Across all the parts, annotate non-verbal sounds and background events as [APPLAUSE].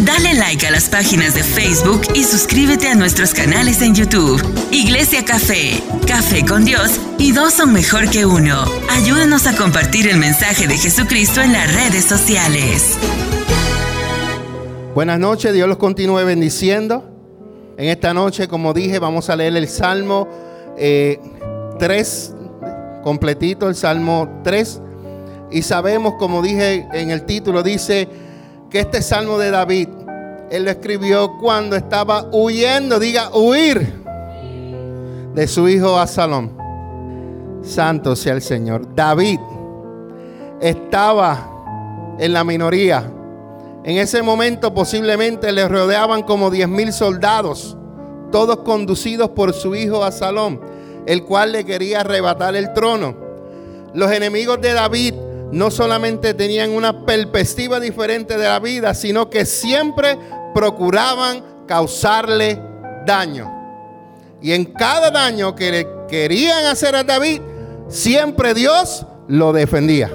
Dale like a las páginas de Facebook y suscríbete a nuestros canales en YouTube. Iglesia Café, Café con Dios y dos son mejor que uno. Ayúdanos a compartir el mensaje de Jesucristo en las redes sociales. Buenas noches, Dios los continúe bendiciendo. En esta noche, como dije, vamos a leer el Salmo 3, eh, completito, el Salmo 3. Y sabemos, como dije en el título, dice que este Salmo de David, él lo escribió cuando estaba huyendo, diga, huir de su hijo Absalón. Santo sea el Señor. David estaba en la minoría en ese momento posiblemente le rodeaban como diez mil soldados, todos conducidos por su hijo Absalón, el cual le quería arrebatar el trono. Los enemigos de David no solamente tenían una perspectiva diferente de la vida, sino que siempre procuraban causarle daño. Y en cada daño que le querían hacer a David, siempre Dios lo defendía.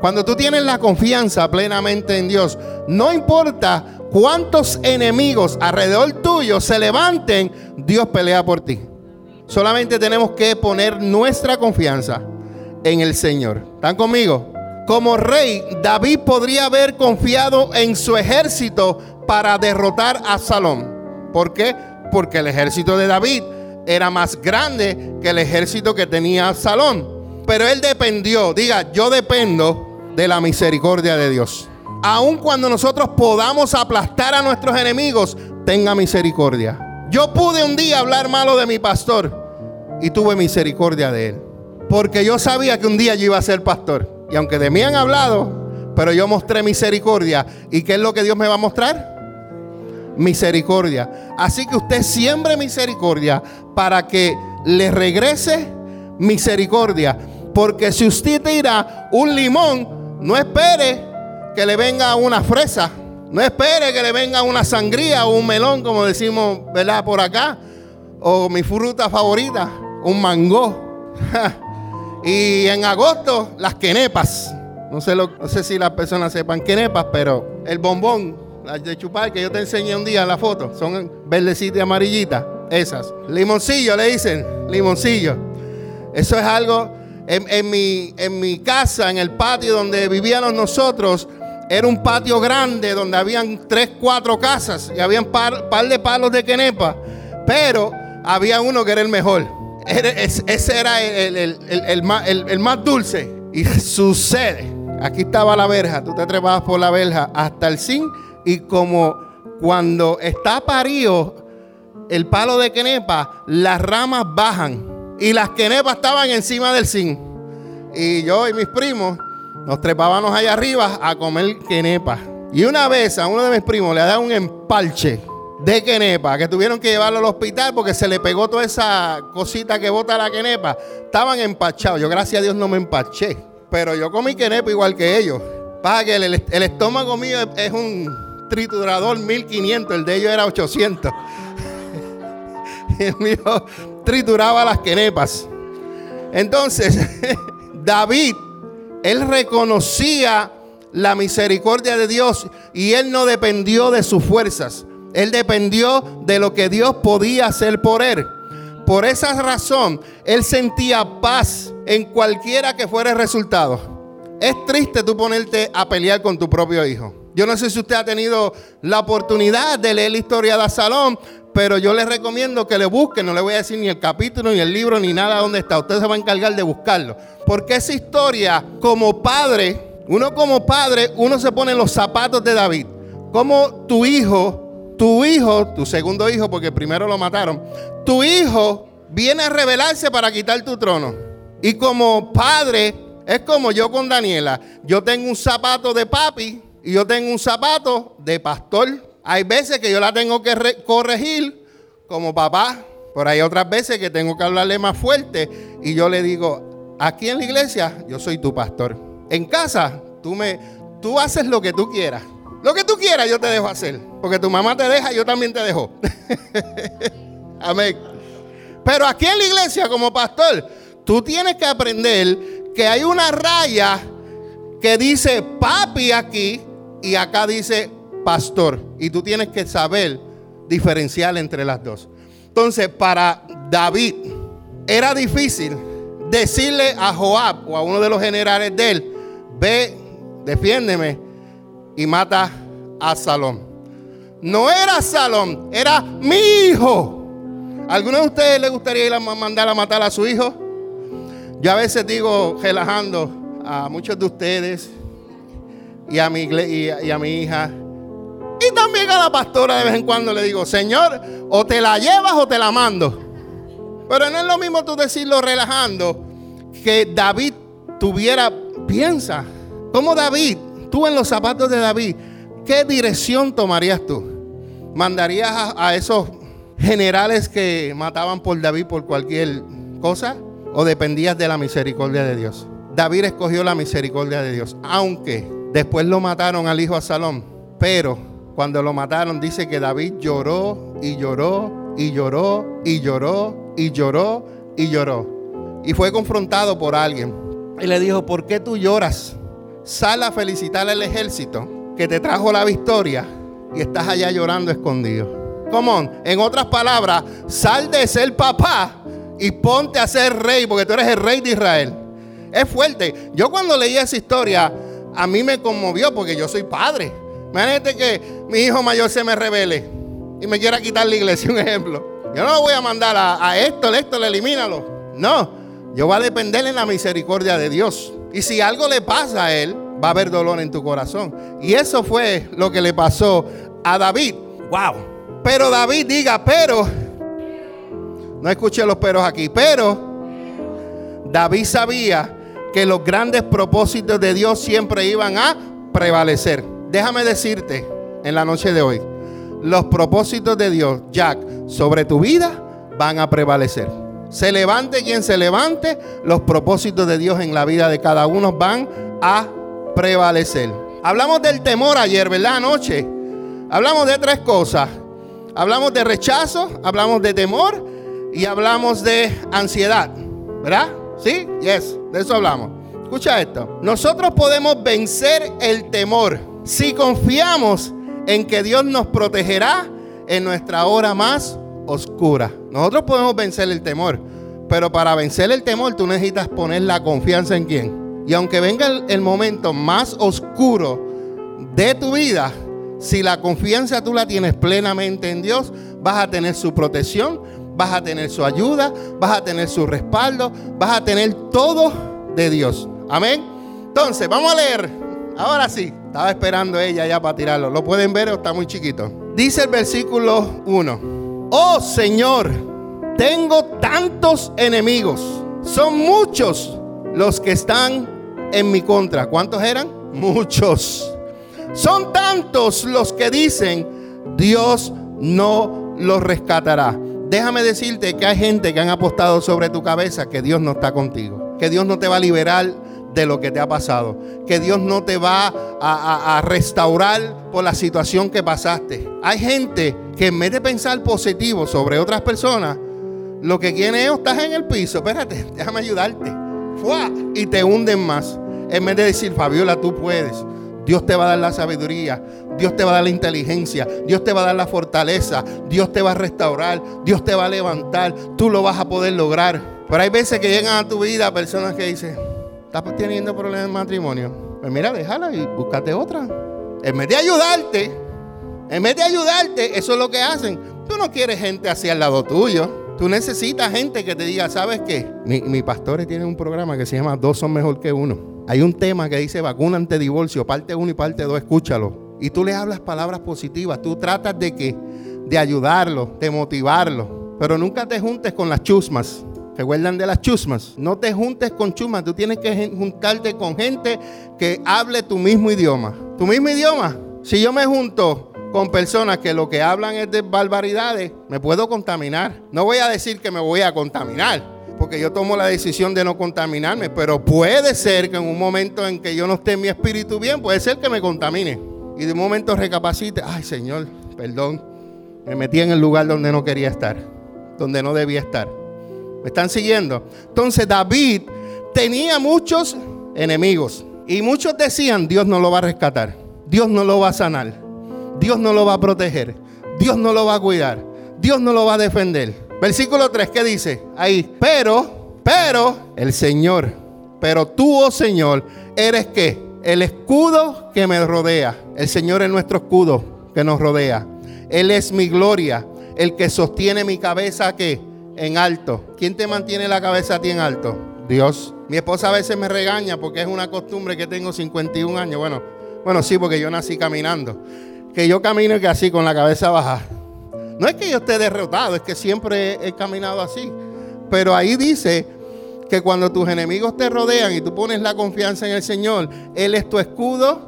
Cuando tú tienes la confianza plenamente en Dios, no importa cuántos enemigos alrededor tuyo se levanten, Dios pelea por ti. Solamente tenemos que poner nuestra confianza en el Señor. ¿Están conmigo? Como rey, David podría haber confiado en su ejército para derrotar a Salón. ¿Por qué? Porque el ejército de David era más grande que el ejército que tenía Salón. Pero él dependió, diga, yo dependo de la misericordia de Dios. Aun cuando nosotros podamos aplastar a nuestros enemigos, tenga misericordia. Yo pude un día hablar malo de mi pastor y tuve misericordia de él. Porque yo sabía que un día yo iba a ser pastor. Y aunque de mí han hablado, pero yo mostré misericordia. ¿Y qué es lo que Dios me va a mostrar? Misericordia. Así que usted siembre misericordia para que le regrese misericordia. Porque si usted tira un limón, no espere que le venga una fresa. No espere que le venga una sangría o un melón, como decimos, ¿verdad? Por acá. O mi fruta favorita, un mango. [LAUGHS] y en agosto, las quenepas. No sé, si las personas sepan quenepas, pero el bombón, las de chupar que yo te enseñé un día en la foto, son verdecitas y amarillitas. Esas. Limoncillo, le dicen. Limoncillo. Eso es algo en, mi, en mi casa, en el patio donde vivíamos nosotros, era un patio grande donde habían tres, cuatro casas y habían par, par de palos de quenepa, pero había uno que era el mejor. Ese era el, más dulce. Y sucede, aquí estaba la verja, tú te trepabas por la verja hasta el zinc y como cuando está parido el palo de quenepa, las ramas bajan y las quenepas estaban encima del zinc. Y yo y mis primos nos trepábamos allá arriba a comer quenepa. Y una vez a uno de mis primos le da un empalche de quenepa que tuvieron que llevarlo al hospital porque se le pegó toda esa cosita que bota la quenepa. Estaban empachados. Yo, gracias a Dios, no me empaché. Pero yo comí quenepa igual que ellos. Para que el, el estómago mío es un triturador 1500, el de ellos era 800. [LAUGHS] el mío trituraba las quenepas. Entonces, [LAUGHS] David, él reconocía la misericordia de Dios y él no dependió de sus fuerzas. Él dependió de lo que Dios podía hacer por él. Por esa razón, él sentía paz en cualquiera que fuera el resultado. Es triste tú ponerte a pelear con tu propio hijo. Yo no sé si usted ha tenido la oportunidad de leer la historia de Absalón, pero yo les recomiendo que le busquen, no le voy a decir ni el capítulo, ni el libro, ni nada dónde está. Usted se va a encargar de buscarlo. Porque esa historia, como padre, uno como padre, uno se pone en los zapatos de David. Como tu hijo, tu hijo, tu segundo hijo, porque primero lo mataron, tu hijo viene a rebelarse para quitar tu trono. Y como padre, es como yo con Daniela. Yo tengo un zapato de papi y yo tengo un zapato de pastor. Hay veces que yo la tengo que corregir como papá, pero hay otras veces que tengo que hablarle más fuerte y yo le digo, aquí en la iglesia yo soy tu pastor. En casa tú me tú haces lo que tú quieras. Lo que tú quieras yo te dejo hacer, porque tu mamá te deja, yo también te dejo. [LAUGHS] Amén. Pero aquí en la iglesia como pastor, tú tienes que aprender que hay una raya que dice papi aquí y acá dice pastor. Y tú tienes que saber diferenciar entre las dos. Entonces, para David era difícil decirle a Joab o a uno de los generales de él, ve, defiéndeme y mata a Salón. No era Salón, era mi hijo. ¿Alguno de ustedes le gustaría ir a mandar a matar a su hijo? Yo a veces digo, relajando a muchos de ustedes y a mi, y a mi hija, y también a la pastora de vez en cuando le digo, Señor, o te la llevas o te la mando. Pero no es lo mismo tú decirlo relajando que David tuviera, piensa, como David, tú en los zapatos de David, ¿qué dirección tomarías tú? ¿Mandarías a, esos generales que mataban por David por cualquier cosa? ¿O dependías de la misericordia de Dios? David escogió la misericordia de Dios, aunque después lo mataron al hijo Absalón, pero cuando lo mataron dice que David lloró y lloró y lloró y lloró y lloró y lloró. Y fue confrontado por alguien. Y le dijo, ¿por qué tú lloras? Sal a felicitar al ejército que te trajo la victoria y estás allá llorando escondido. Come. En otras palabras, sal de ser papá y ponte a ser rey porque tú eres el rey de Israel. Es fuerte. Yo cuando leí esa historia, a mí me conmovió porque yo soy padre. Imagínate que mi hijo mayor se me revele y me quiera quitar la iglesia, un ejemplo. Yo no lo voy a mandar a, a esto, esto, elimínalo. No, yo voy a depender en la misericordia de Dios. Y si algo le pasa a él, va a haber dolor en tu corazón. Y eso fue lo que le pasó a David. Wow. Pero David diga, pero, no escuché los peros aquí, pero David sabía que los grandes propósitos de Dios siempre iban a prevalecer déjame decirte en la noche de hoy, los propósitos de Dios, Jack, sobre tu vida van a prevalecer. Se levante quien se levante, los propósitos de Dios en la vida de cada uno van a prevalecer. Hablamos del temor ayer, ¿verdad? Anoche. Hablamos de tres cosas. Hablamos de rechazo, hablamos de temor y hablamos de ansiedad. ¿Verdad? ¿Sí? Yes, de eso hablamos. Escucha esto. Nosotros podemos vencer el temor si confiamos en que Dios nos protegerá en nuestra hora más oscura. Nosotros podemos vencer el temor, pero para vencer el temor tú necesitas poner la confianza en quién. Y aunque venga el, momento más oscuro de tu vida, si la confianza tú la tienes plenamente en Dios, vas a tener su protección, vas a tener su ayuda, vas a tener su respaldo, vas a tener todo de Dios. Amén. Entonces, vamos a leer. Ahora sí. Estaba esperando ella ya para tirarlo. ¿Lo pueden ver está muy chiquito? Dice el versículo 1. Oh Señor, tengo tantos enemigos. Son muchos los que están en mi contra. ¿Cuántos eran? Muchos. Son tantos los que dicen, Dios no los rescatará. Déjame decirte que hay gente que han apostado sobre tu cabeza que Dios no está contigo, que Dios no te va a liberar de lo que te ha pasado. Que Dios no te va a, restaurar por la situación que pasaste. Hay gente que en vez de pensar positivo sobre otras personas, lo que quiere es, estás en el piso, espérate, déjame ayudarte. Y te hunden más. En vez de decir, Fabiola, tú puedes. Dios te va a dar la sabiduría, Dios te va a dar la inteligencia, Dios te va a dar la fortaleza, Dios te va a restaurar, Dios te va a levantar, tú lo vas a poder lograr. Pero hay veces que llegan a tu vida personas que dicen, estás teniendo problemas en matrimonio, pues mira, déjala y búscate otra. En vez de ayudarte, en vez de ayudarte, eso es lo que hacen. Tú no quieres gente así al lado tuyo. Tú necesitas gente que te diga, ¿sabes qué? Mi, mi pastores tienen un programa que se llama Dos son mejor que uno. Hay un tema que dice vacuna ante divorcio, parte uno y parte dos, escúchalo. Y tú le hablas palabras positivas, tú tratas de que de ayudarlo, de motivarlo, pero nunca te juntes con las chusmas. Recuerdan de las chusmas. No te juntes con chusmas. Tú tienes que juntarte con gente que hable tu mismo idioma. Tu mismo idioma. Si yo me junto con personas que lo que hablan es de barbaridades, me puedo contaminar. No voy a decir que me voy a contaminar, porque yo tomo la decisión de no contaminarme, pero puede ser que en un momento en que yo no esté en mi espíritu bien, puede ser que me contamine. Y de un momento recapacite, ay Señor, perdón, me metí en el lugar donde no quería estar, donde no debía estar. ¿Me están siguiendo? Entonces David tenía muchos enemigos. Y muchos decían, Dios no lo va a rescatar. Dios no lo va a sanar. Dios no lo va a proteger. Dios no lo va a cuidar. Dios no lo va a defender. Versículo 3, ¿qué dice? Ahí, pero, pero, el Señor, pero tú, oh Señor, eres qué? El escudo que me rodea. El Señor es nuestro escudo que nos rodea. Él es mi gloria, el que sostiene mi cabeza que en alto. ¿Quién te mantiene la cabeza a ti en alto? Dios. Mi esposa a veces me regaña porque es una costumbre que tengo 51 años. Bueno, bueno, sí, porque yo nací caminando. Que yo camino que así con la cabeza baja. No es que yo esté derrotado, es que siempre he, caminado así. Pero ahí dice que cuando tus enemigos te rodean y tú pones la confianza en el Señor, Él es tu escudo,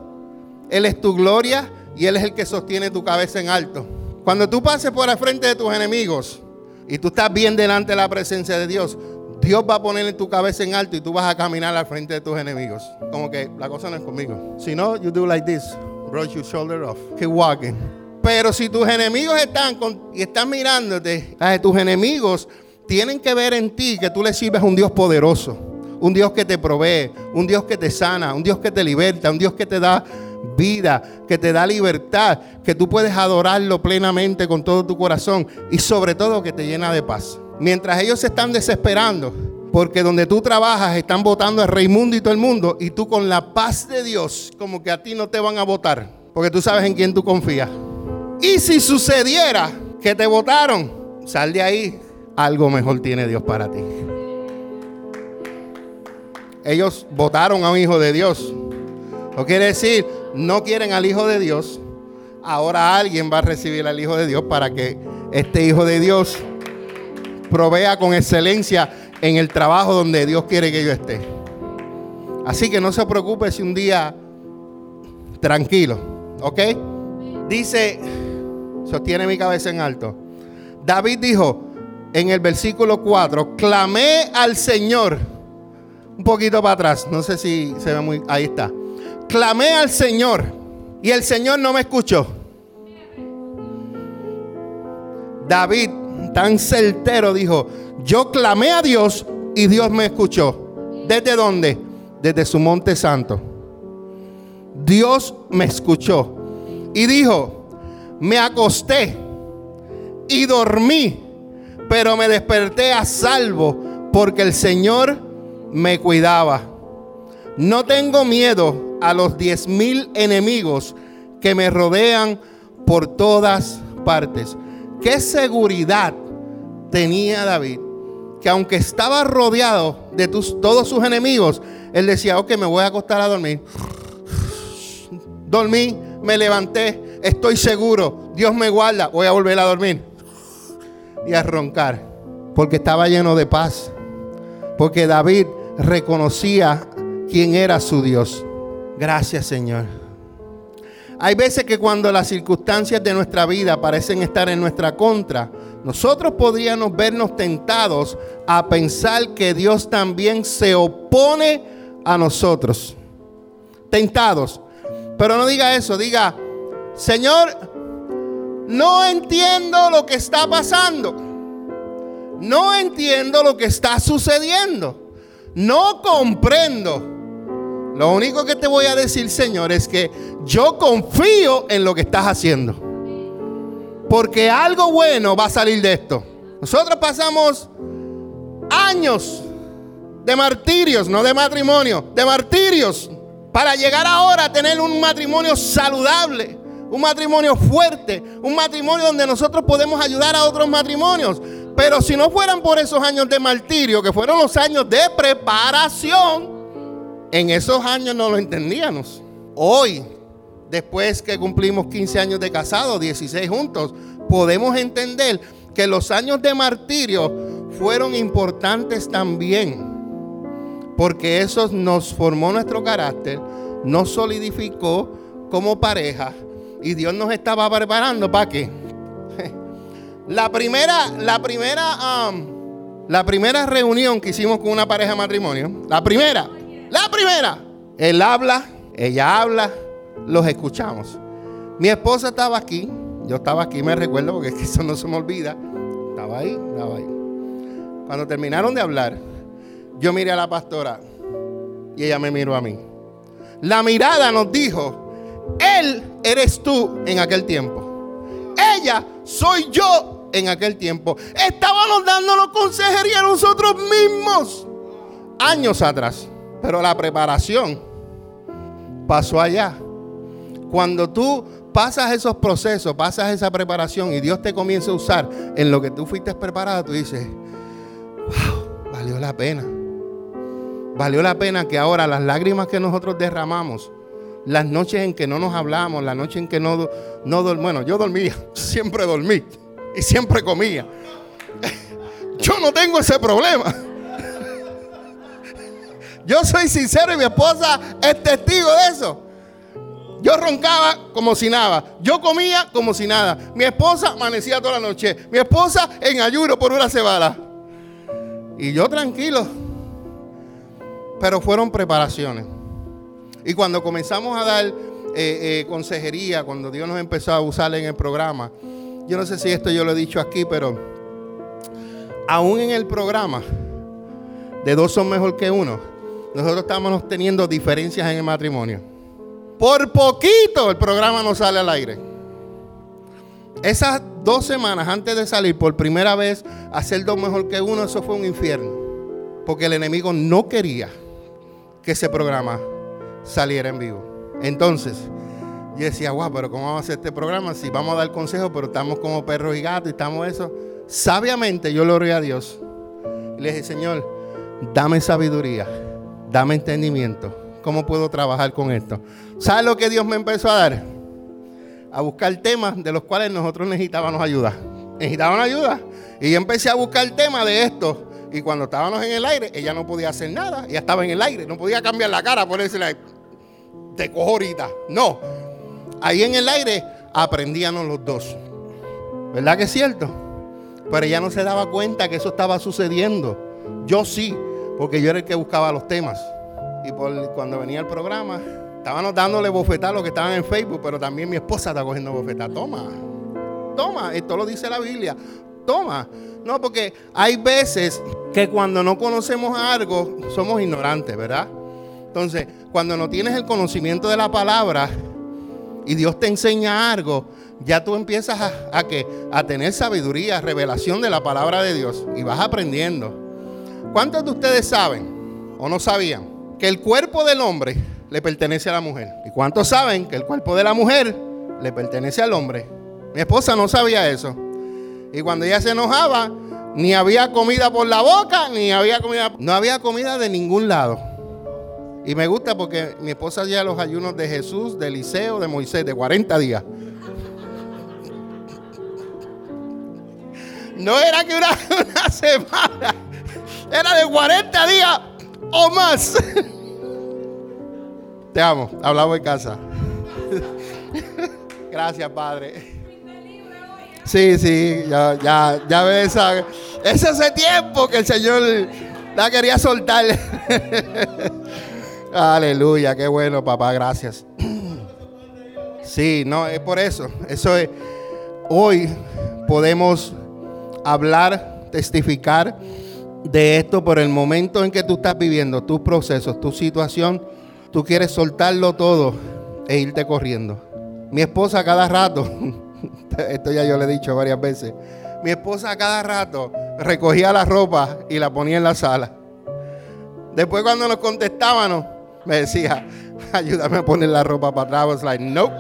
Él es tu gloria y Él es el que sostiene tu cabeza en alto. Cuando tú pases por el frente de tus enemigos y tú estás bien delante de la presencia de Dios, Dios va a poner tu cabeza en alto y tú vas a caminar al frente de tus enemigos. Como que la cosa no es conmigo. Si no, you do like this. Brush your shoulder off. Keep walking. Pero si tus enemigos están y están mirándote, tus enemigos tienen que ver en ti que tú le sirves a un Dios poderoso, un Dios que te provee, un Dios que te sana, un Dios que te liberta, un Dios que te da vida, que te da libertad, que tú puedes adorarlo plenamente con todo tu corazón y sobre todo que te llena de paz. Mientras ellos se están desesperando, porque donde tú trabajas están votando a Raimundo y todo el mundo, y tú con la paz de Dios, como que a ti no te van a votar, porque tú sabes en quién tú confías. Y si sucediera que te votaron, sal de ahí, algo mejor tiene Dios para ti. Ellos votaron a un hijo de Dios. ¿No quiere decir no quieren al Hijo de Dios, ahora alguien va a recibir al Hijo de Dios para que este Hijo de Dios provea con excelencia en el trabajo donde Dios quiere que yo esté. Así que no se preocupe si un día tranquilo, ¿ok? Dice, sostiene mi cabeza en alto. David dijo en el versículo 4, clamé al Señor. Un poquito para atrás, no sé si se ve muy, ahí está clamé al Señor y el Señor no me escuchó. David, tan certero, dijo, yo clamé a Dios y Dios me escuchó. ¿Desde dónde? Desde su monte santo. Dios me escuchó y dijo, me acosté y dormí, pero me desperté a salvo porque el Señor me cuidaba. No tengo miedo a los diez mil enemigos que me rodean por todas partes. ¿Qué seguridad tenía David? Que aunque estaba rodeado de todos sus enemigos, él decía, ok, me voy a acostar a dormir. Dormí, me levanté, estoy seguro, Dios me guarda, voy a volver a dormir y a roncar, porque estaba lleno de paz, porque David reconocía quién era su Dios. Gracias Señor. Hay veces que cuando las circunstancias de nuestra vida parecen estar en nuestra contra, nosotros podríamos vernos tentados a pensar que Dios también se opone a nosotros. Tentados. Pero no diga eso, diga, Señor, no entiendo lo que está pasando. No entiendo lo que está sucediendo. No comprendo. Lo único que te voy a decir, Señor, es que yo confío en lo que estás haciendo. Porque algo bueno va a salir de esto. Nosotros pasamos años de martirios, no de matrimonio, de martirios, para llegar ahora a tener un matrimonio saludable, un matrimonio fuerte, un matrimonio donde nosotros podemos ayudar a otros matrimonios. Pero si no fueran por esos años de martirio, que fueron los años de preparación, en esos años no lo entendíamos. Hoy, después que cumplimos 15 años de casado, 16 juntos, podemos entender que los años de martirio fueron importantes también. Porque eso nos formó nuestro carácter, nos solidificó como pareja y Dios nos estaba preparando para qué. [LAUGHS] La primera, la primera, la primera reunión que hicimos con una pareja de matrimonio, la primera, la primera, él habla, ella habla, los escuchamos. Mi esposa estaba aquí, yo estaba aquí, me recuerdo porque eso no se me olvida. Estaba ahí, estaba ahí. Cuando terminaron de hablar, yo miré a la pastora y ella me miró a mí. La mirada nos dijo, Él eres tú en aquel tiempo. Ella soy yo en aquel tiempo. Estábamos dándonos consejería a nosotros mismos años atrás. Pero la preparación pasó allá. Cuando tú pasas esos procesos, pasas esa preparación y Dios te comienza a usar en lo que tú fuiste preparado, tú dices, wow, valió la pena. Valió la pena que ahora las lágrimas que nosotros derramamos, las noches en que no nos hablamos, las noches en que no, no bueno, yo dormía, [LAUGHS] siempre dormí y siempre comía. [LAUGHS] Yo no tengo ese problema. Yo soy sincero y mi esposa es testigo de eso. Yo roncaba como si nada. Yo comía como si nada. Mi esposa amanecía toda la noche. Mi esposa en ayuno por una cebada. Y yo tranquilo. Pero fueron preparaciones. Y cuando comenzamos a dar eh, eh, consejería, cuando Dios nos empezó a usar en el programa, yo no sé si esto yo lo he dicho aquí, pero aún en el programa de dos son mejor que uno, nosotros estamos teniendo diferencias en el matrimonio. Por poquito el programa no sale al aire. Esas dos semanas antes de salir por primera vez hacer dos mejor que uno, eso fue un infierno. Porque el enemigo no quería que ese programa saliera en vivo. Entonces, yo decía, guau, pero ¿cómo vamos a hacer este programa? Si vamos a dar consejos, pero estamos como perros y gatos y estamos eso. Sabiamente yo le oré a Dios. Y le dije, Señor, dame sabiduría, dame entendimiento. ¿Cómo puedo trabajar con esto? ¿Sabe lo que Dios me empezó a dar? A buscar temas de los cuales nosotros necesitábamos ayuda. Necesitaban ayuda. Y yo empecé a buscar el tema de esto. Y cuando estábamos en el aire, ella no podía hacer nada. Ella estaba en el aire. No podía cambiar la cara, ponerse la... Te cojo ahorita. No. Ahí en el aire aprendíamos los dos. ¿Verdad que es cierto? Pero ella no se daba cuenta que eso estaba sucediendo. Yo sí, porque yo era el que buscaba los temas. Y cuando venía el programa, Estábamos dándole bofetada a los que estaban en Facebook, pero también mi esposa está cogiendo bofetada. Toma, toma, esto lo dice la Biblia. Toma. No, porque hay veces que cuando no conocemos algo, somos ignorantes, ¿verdad? Entonces, cuando no tienes el conocimiento de la palabra y Dios te enseña algo, ya tú empiezas a, a, a tener sabiduría, revelación de la palabra de Dios y vas aprendiendo. ¿Cuántos de ustedes saben o no sabían que el cuerpo del hombre le pertenece a la mujer. ¿Y cuántos saben que el cuerpo de la mujer le pertenece al hombre? Mi esposa no sabía eso. Y cuando ella se enojaba, ni había comida por la boca, ni había comida. No había comida de ningún lado. Y me gusta porque mi esposa hacía los ayunos de Jesús, de Eliseo, de Moisés, de 40 días. No era que una, [LAUGHS] una semana, era de 40 días o más. Te amo. Hablamos en casa. Gracias, Padre. Sí, sí, ya, ya, ya ves esa, es ese tiempo que el Señor la quería soltar. [LAUGHS] Aleluya, qué bueno, papá, gracias. Sí, no, es por eso. Eso es. Hoy podemos hablar, testificar de esto por el momento en que tú estás viviendo, tus procesos, tu situación tú quieres soltarlo todo e irte corriendo. Mi esposa cada rato, [LAUGHS] esto ya yo le he dicho varias veces, mi esposa cada rato recogía la ropa y la ponía en la sala. Después cuando nos contestábamos, me decía, [LAUGHS] ayúdame a poner la ropa para atrás. I was like, no,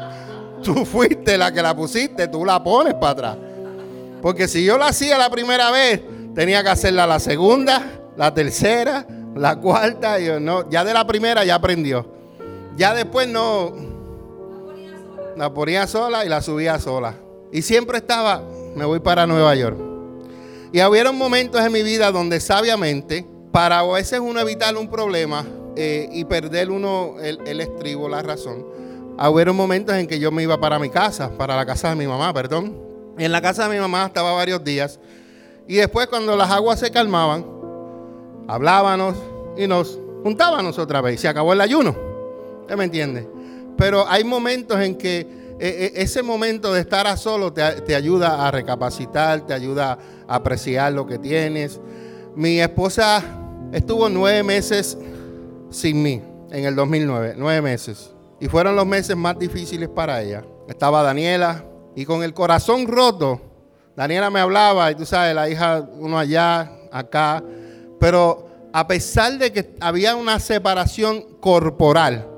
tú fuiste la que la pusiste, tú la pones para atrás. Porque si yo la hacía la primera vez, tenía que hacerla la segunda, la tercera, la cuarta, yo no, ya de la primera ya aprendió. Ya después no. La ponía sola y la subía sola. Y siempre estaba, me voy para Nueva York. Y hubieron momentos en mi vida donde sabiamente, para a veces uno evitar un problema eh, y perder uno el, estribo, la razón, hubieron momentos en que yo me iba para mi casa, para la casa de mi mamá, perdón. En la casa de mi mamá estaba varios días. Y después cuando las aguas se calmaban, hablábamos y nos juntábamos otra vez. Se acabó el ayuno. ¿Usted me entiende? Pero hay momentos en que eh, eh, ese momento de estar a solo te, ayuda a recapacitar, te ayuda a apreciar lo que tienes. Mi esposa estuvo nueve meses sin mí en el 2009, nueve meses. Y fueron los meses más difíciles para ella. estaba Daniela, y con el corazón roto, Daniela me hablaba, y tú sabes, la hija, uno allá, acá, pero a pesar de que había una separación corporal,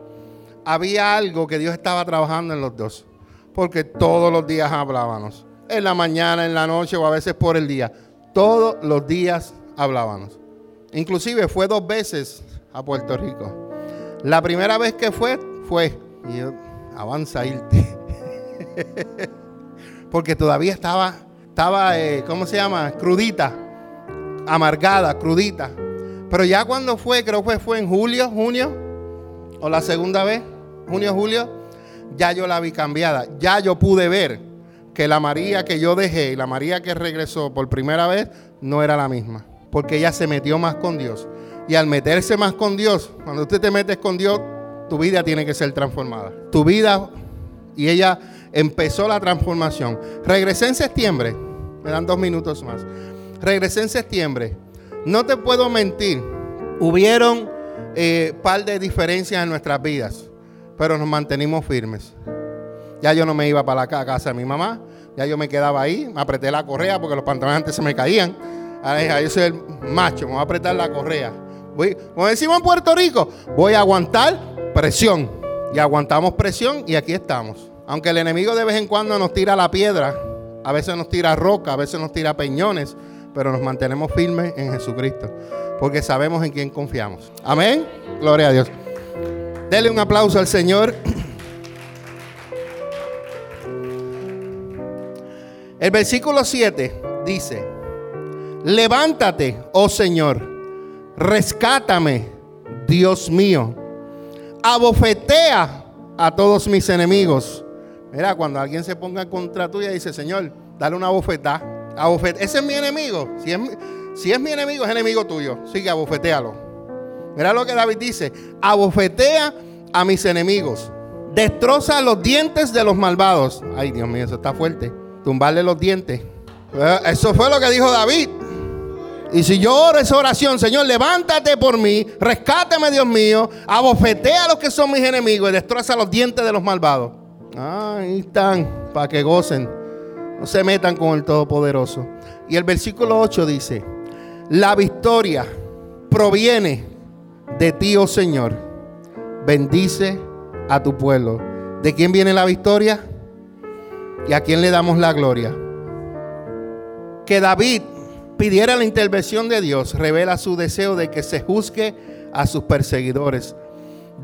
había algo que Dios estaba trabajando en los dos, porque todos los días hablábamos, en la mañana, en la noche o a veces por el día, todos los días hablábamos. Inclusive fue dos veces a Puerto Rico. La primera vez que fue, fue, y yo, avanza irte. [LAUGHS] Porque todavía estaba, estaba, eh, ¿cómo se llama? Crudita, amargada, crudita. Pero ya cuando fue, creo que fue en julio, junio, o la segunda vez, junio, julio, ya yo la vi cambiada. Ya yo pude ver que la María que yo dejé y la María que regresó por primera vez no era la misma. Porque ella se metió más con Dios. Y al meterse más con Dios, cuando usted te metes con Dios, tu vida tiene que ser transformada. Tu vida, y ella empezó la transformación. Regresé en septiembre, me dan dos minutos más. Regresé en septiembre. No te puedo mentir, hubieron eh, par de diferencias en nuestras vidas, pero nos mantenimos firmes. Ya yo no me iba para la casa de mi mamá, ya yo me quedaba ahí, me apreté la correa porque los pantalones antes se me caían. Ahora yo soy el macho, me voy a apretar la correa. Voy, como decimos en Puerto Rico, voy a aguantar presión. Y aguantamos presión y aquí estamos. Aunque el enemigo de vez en cuando nos tira la piedra, a veces nos tira roca, a veces nos tira peñones, pero nos mantenemos firmes en Jesucristo, porque sabemos en quién confiamos. Amén. Gloria a Dios. Dele un aplauso al Señor. El versículo 7 dice, levántate, oh Señor, rescátame, Dios mío, abofetea a todos mis enemigos. Mira, cuando alguien se ponga contra tuya, dice, Señor, dale una bofetada. Ese es mi enemigo. Si es, si es mi enemigo, es enemigo tuyo. Sigue, abofetealo. Mira lo que David dice. Abofetea a mis enemigos. Destroza los dientes de los malvados. Ay, Dios mío, eso está fuerte tumbarle los dientes. Eh, eso fue lo que dijo David. Y si yo oro esa oración, Señor, levántate por mí, rescáteme, Dios mío, abofetea a los que son mis enemigos y destroza los dientes de los malvados. Ahí están, para que gocen. No se metan con el Todopoderoso. Y el versículo 8 dice, la victoria proviene de ti, oh Señor. Bendice a tu pueblo. ¿De quién viene la victoria? ¿Y a quién le damos la gloria? Que David pidiera la intervención de Dios revela su deseo de que se juzgue a sus perseguidores.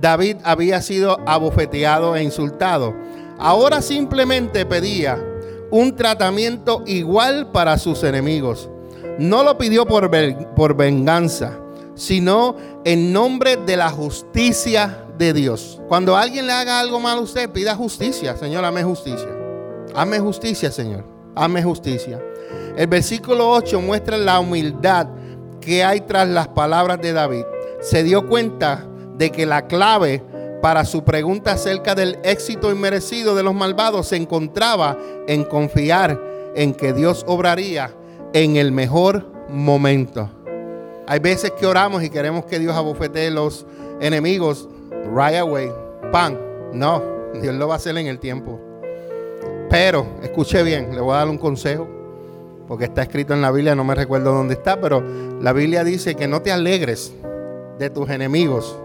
David había sido abofeteado e insultado. Ahora simplemente pedía un tratamiento igual para sus enemigos. No lo pidió por, por venganza, sino en nombre de la justicia de Dios. Cuando alguien le haga algo mal a usted, pida justicia. Señor, ame justicia. Hazme justicia, Señor. Hazme justicia. El versículo 8 muestra la humildad que hay tras las palabras de David. Se dio cuenta de que la clave para su pregunta acerca del éxito inmerecido de los malvados se encontraba en confiar en que Dios obraría en el mejor momento. Hay veces que oramos y queremos que Dios abofetee los enemigos right away. Pan. No, Dios lo va a hacer en el tiempo. Pero, escuche bien, le voy a dar un consejo, porque está escrito en la Biblia, no me recuerdo dónde está, pero la Biblia dice que no te alegres de tus enemigos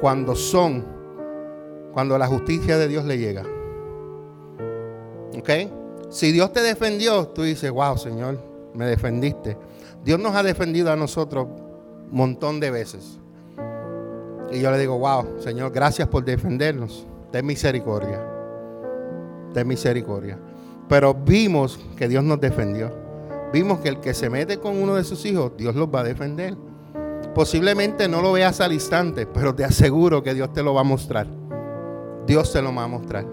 cuando son, cuando la justicia de Dios le llega. ¿Ok? Si Dios te defendió, tú dices, wow, Señor, me defendiste. Dios nos ha defendido a nosotros un montón de veces. Y yo le digo, wow, Señor, gracias por defendernos. Ten misericordia de misericordia. Pero vimos que Dios nos defendió. Vimos que el que se mete con uno de sus hijos, Dios los va a defender. Posiblemente no lo veas al instante, pero te aseguro que Dios te lo va a mostrar. Dios te lo va a mostrar.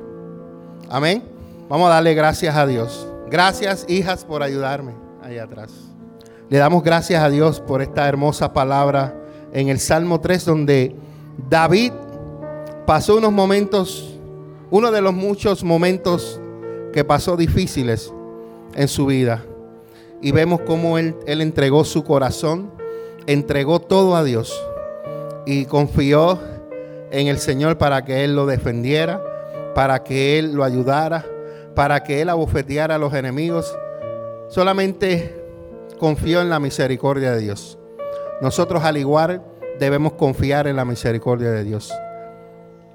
Amén. Vamos a darle gracias a Dios. Gracias, hijas, por ayudarme allá atrás. Le damos gracias a Dios por esta hermosa palabra en el Salmo 3, donde David pasó unos momentos uno de los muchos momentos que pasó difíciles en su vida. Y vemos cómo él, él entregó su corazón, entregó todo a Dios y confió en el Señor para que Él lo defendiera para que Él lo ayudara, para que Él abofeteara a los enemigos. Solamente confió en la misericordia de Dios. Nosotros al igual debemos confiar en la misericordia de Dios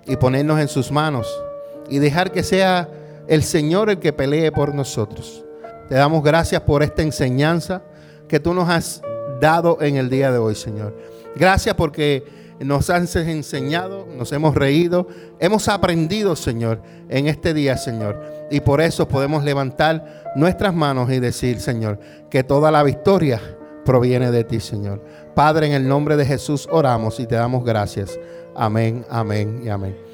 y ponernos en sus manos y dejar que sea el Señor el que pelee por nosotros. Te damos gracias por esta enseñanza que tú nos has dado en el día de hoy, Señor. Gracias porque nos has enseñado, nos hemos reído, hemos aprendido, Señor, en este día, Señor. Y por eso podemos levantar nuestras manos y decir, Señor, que toda la victoria proviene de ti, Señor. Padre, en el nombre de Jesús oramos y te damos gracias. Amén, amén y amén.